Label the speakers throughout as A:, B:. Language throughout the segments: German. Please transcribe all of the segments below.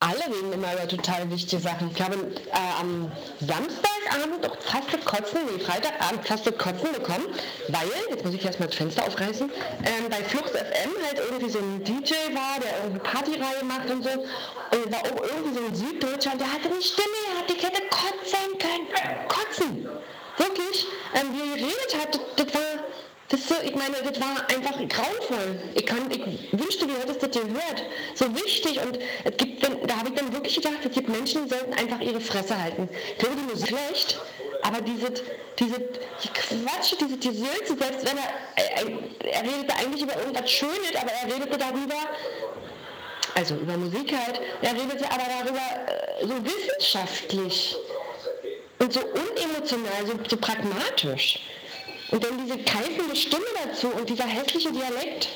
A: alle reden immer über total wichtige Sachen. Ich glaube, äh, am Samstagabend auch fast kotzen, nee, Freitagabend fast kotzen bekommen, weil, jetzt muss ich erstmal das Fenster aufreißen, ähm, bei Flux FM halt irgendwie so ein DJ war, der irgendwie Partyreihe macht und so. Und war auch irgendwie so ein Süddeutscher, der hatte eine Stimme, er hat die Kette kotzen können. Kotzen! Wirklich. Ähm, wie er geredet hat, das war das so, ich meine, das war einfach grauenvoll. Ich, kann, ich wünschte, du hättest das gehört. So wichtig. Und es gibt, da habe ich dann wirklich gedacht, es gibt Menschen, die sollten einfach ihre Fresse halten. Ich glaube, die Musik schlecht, aber diese, diese die Quatsch, diese, die Sülze, selbst wenn er, er, er redete eigentlich über irgendwas Schönes, aber er redete darüber, also über Musik halt, er redete aber darüber äh, so wissenschaftlich und so unemotional, so, so pragmatisch. Und dann diese keifende Stimme dazu und dieser hässliche Dialekt.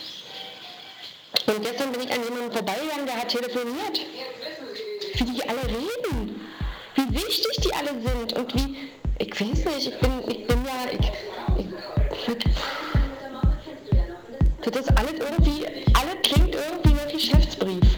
A: Und gestern bin ich an jemandem vorbeigegangen, der hat telefoniert. Wie die alle reden. Wie wichtig die alle sind und wie, ich weiß nicht, ich bin, ich bin ja, ich, ich, das ist alles irgendwie, alles klingt irgendwie nach Geschäftsbrief.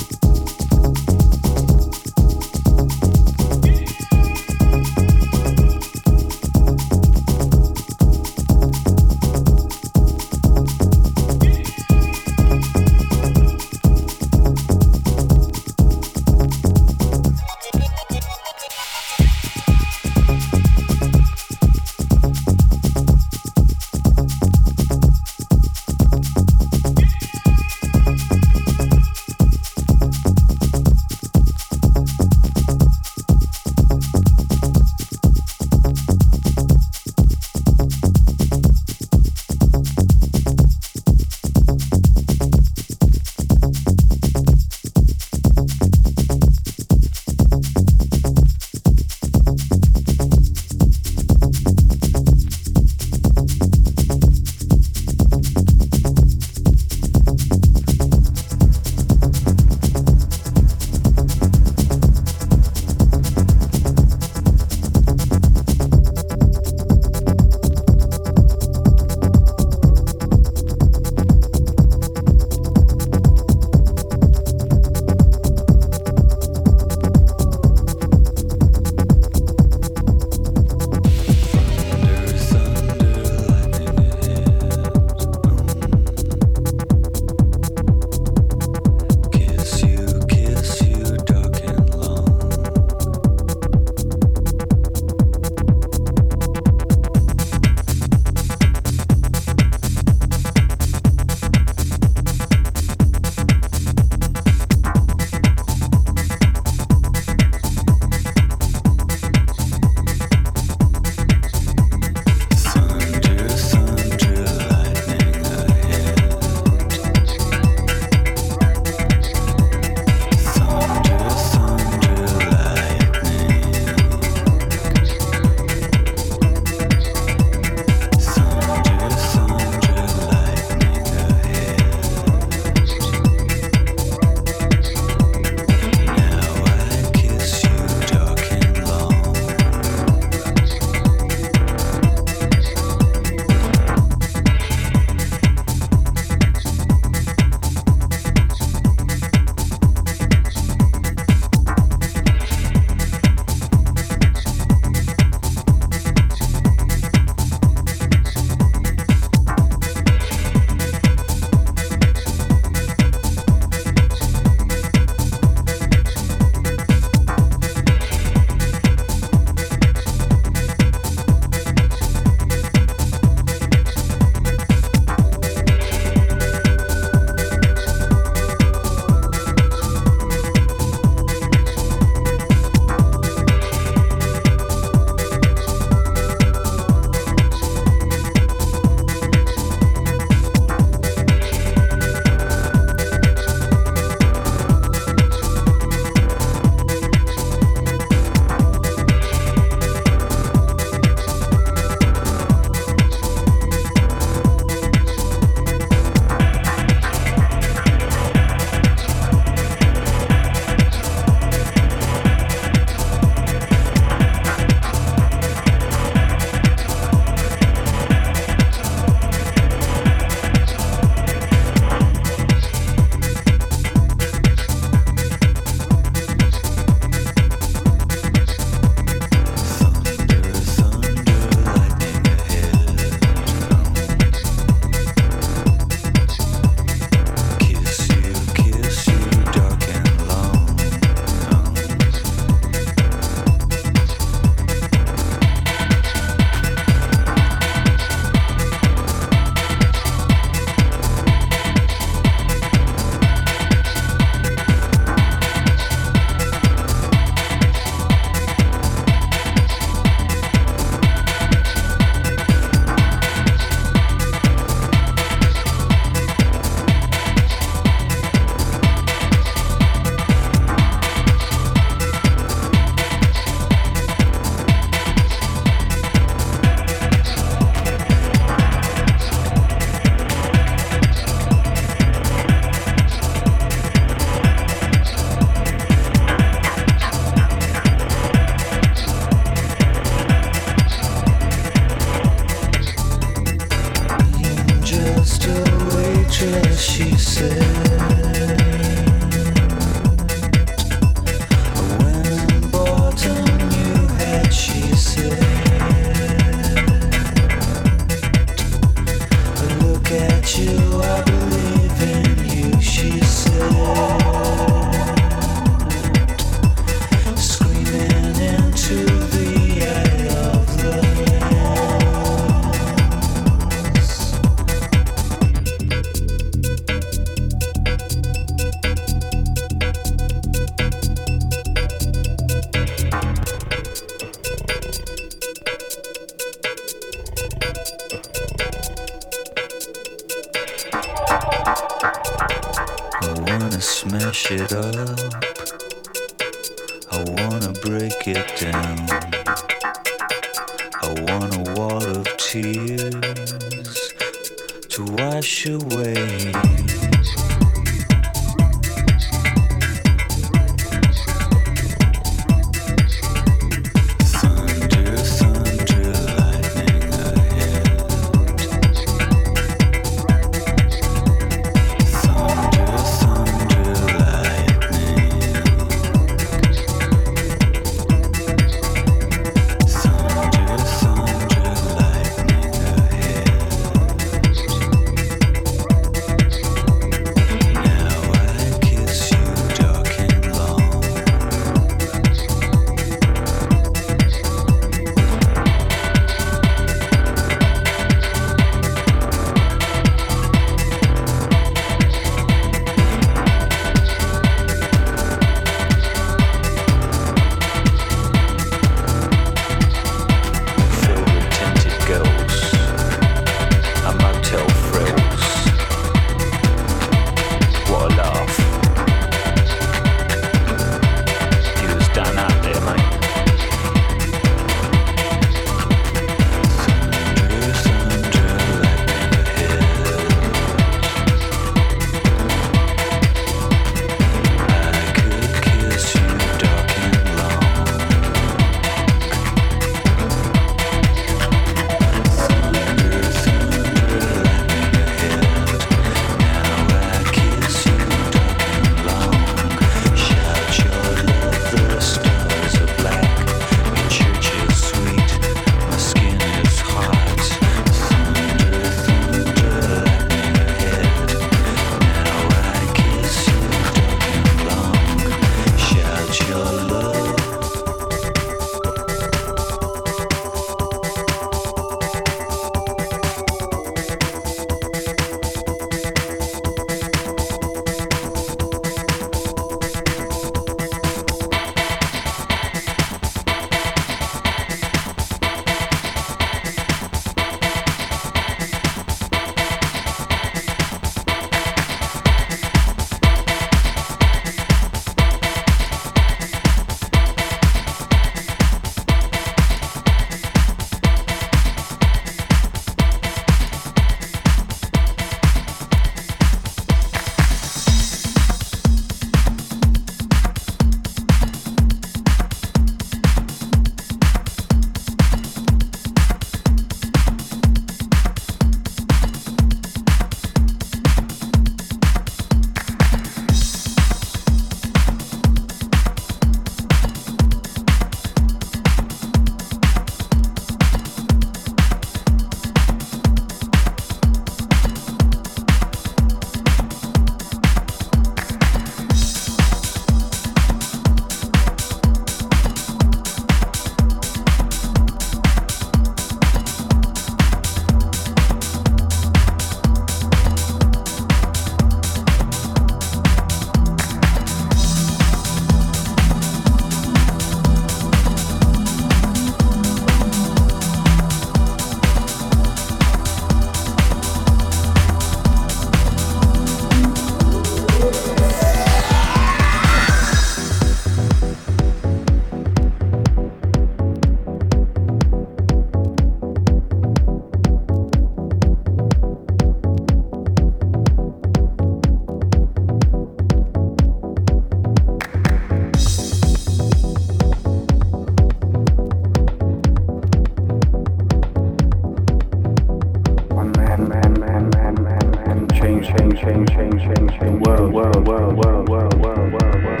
B: world, world, world, world, world, world.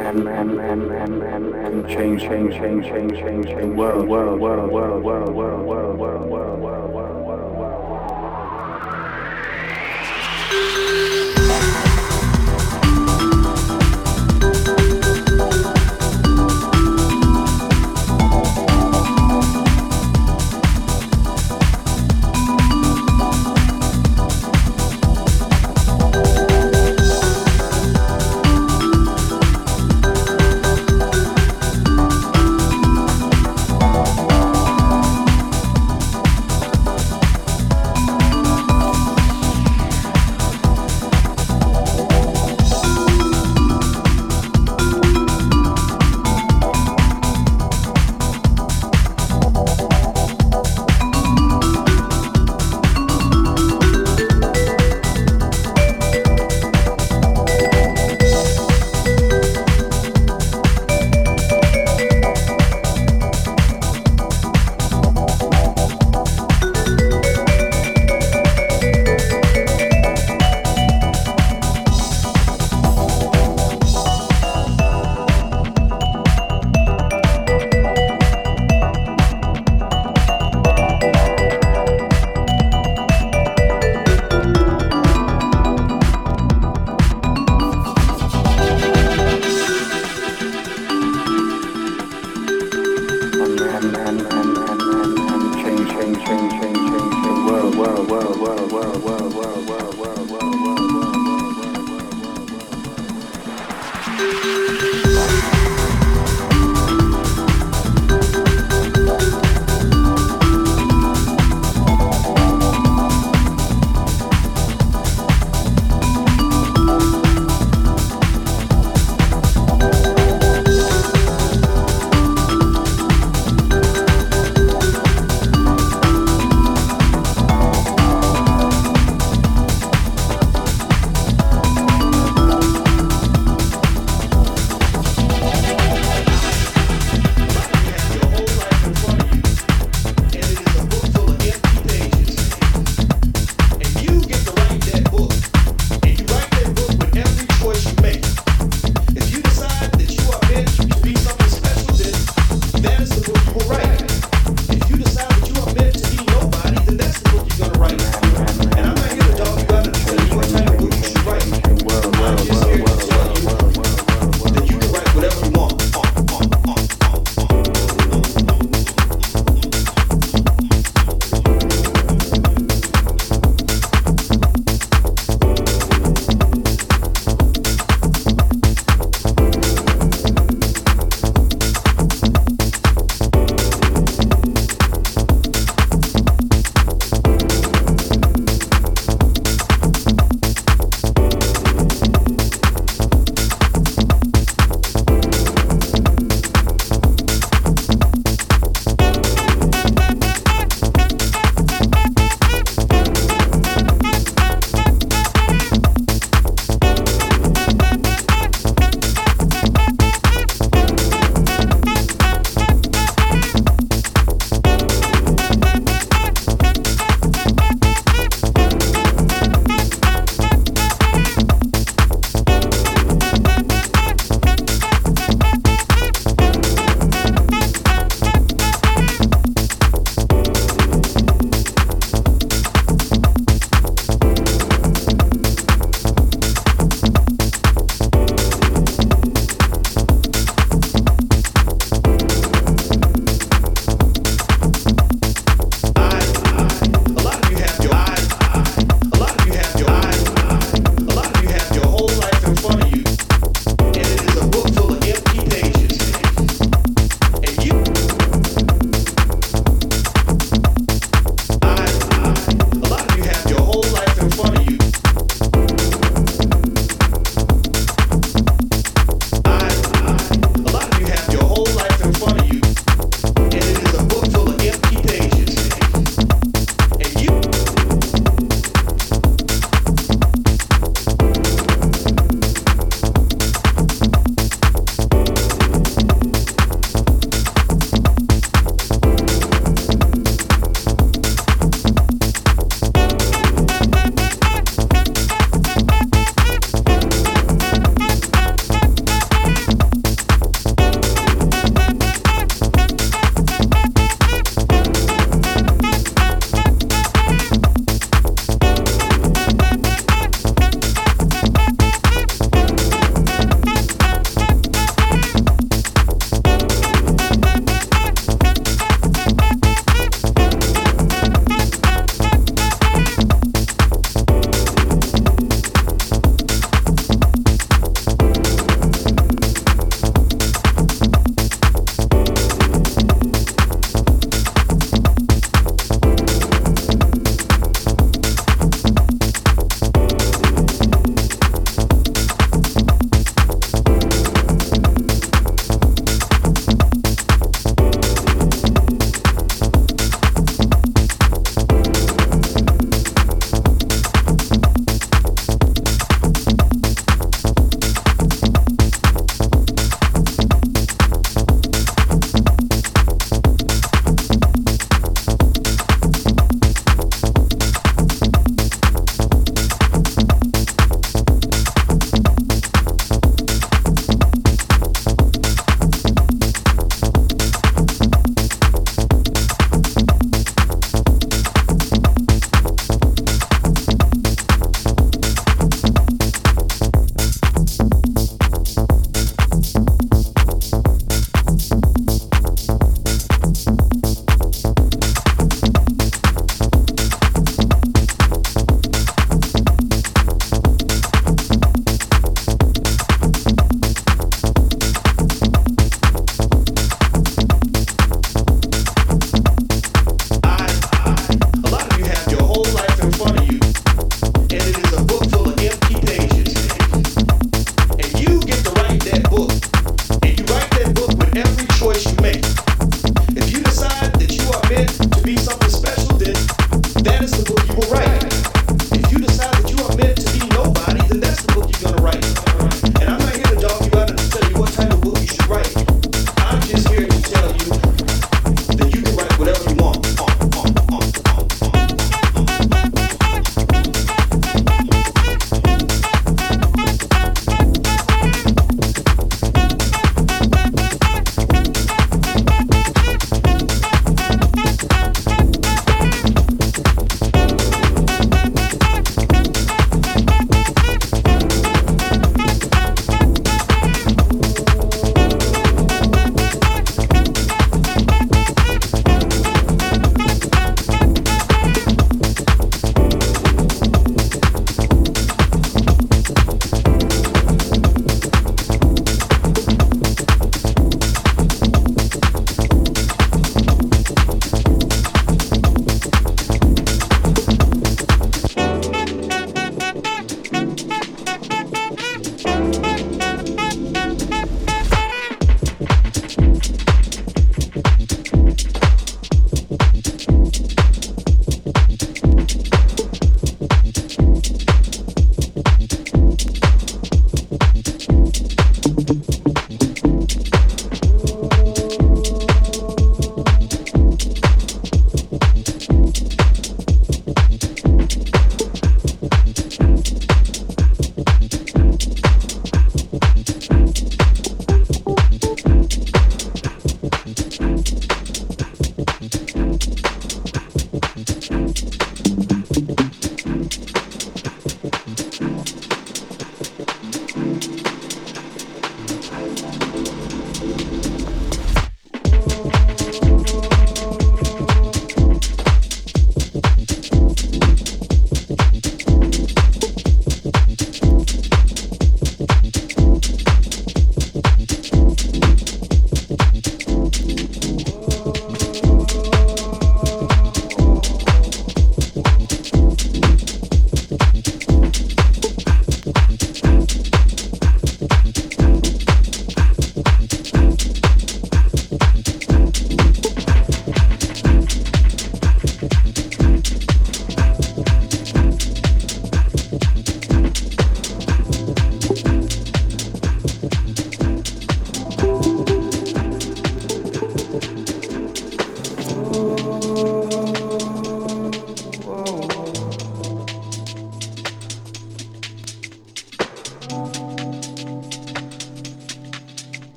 B: man, man, man, man, man, man, change, change, change, change, change, change, world, world, world, world, world, world, world, world, world, world, world.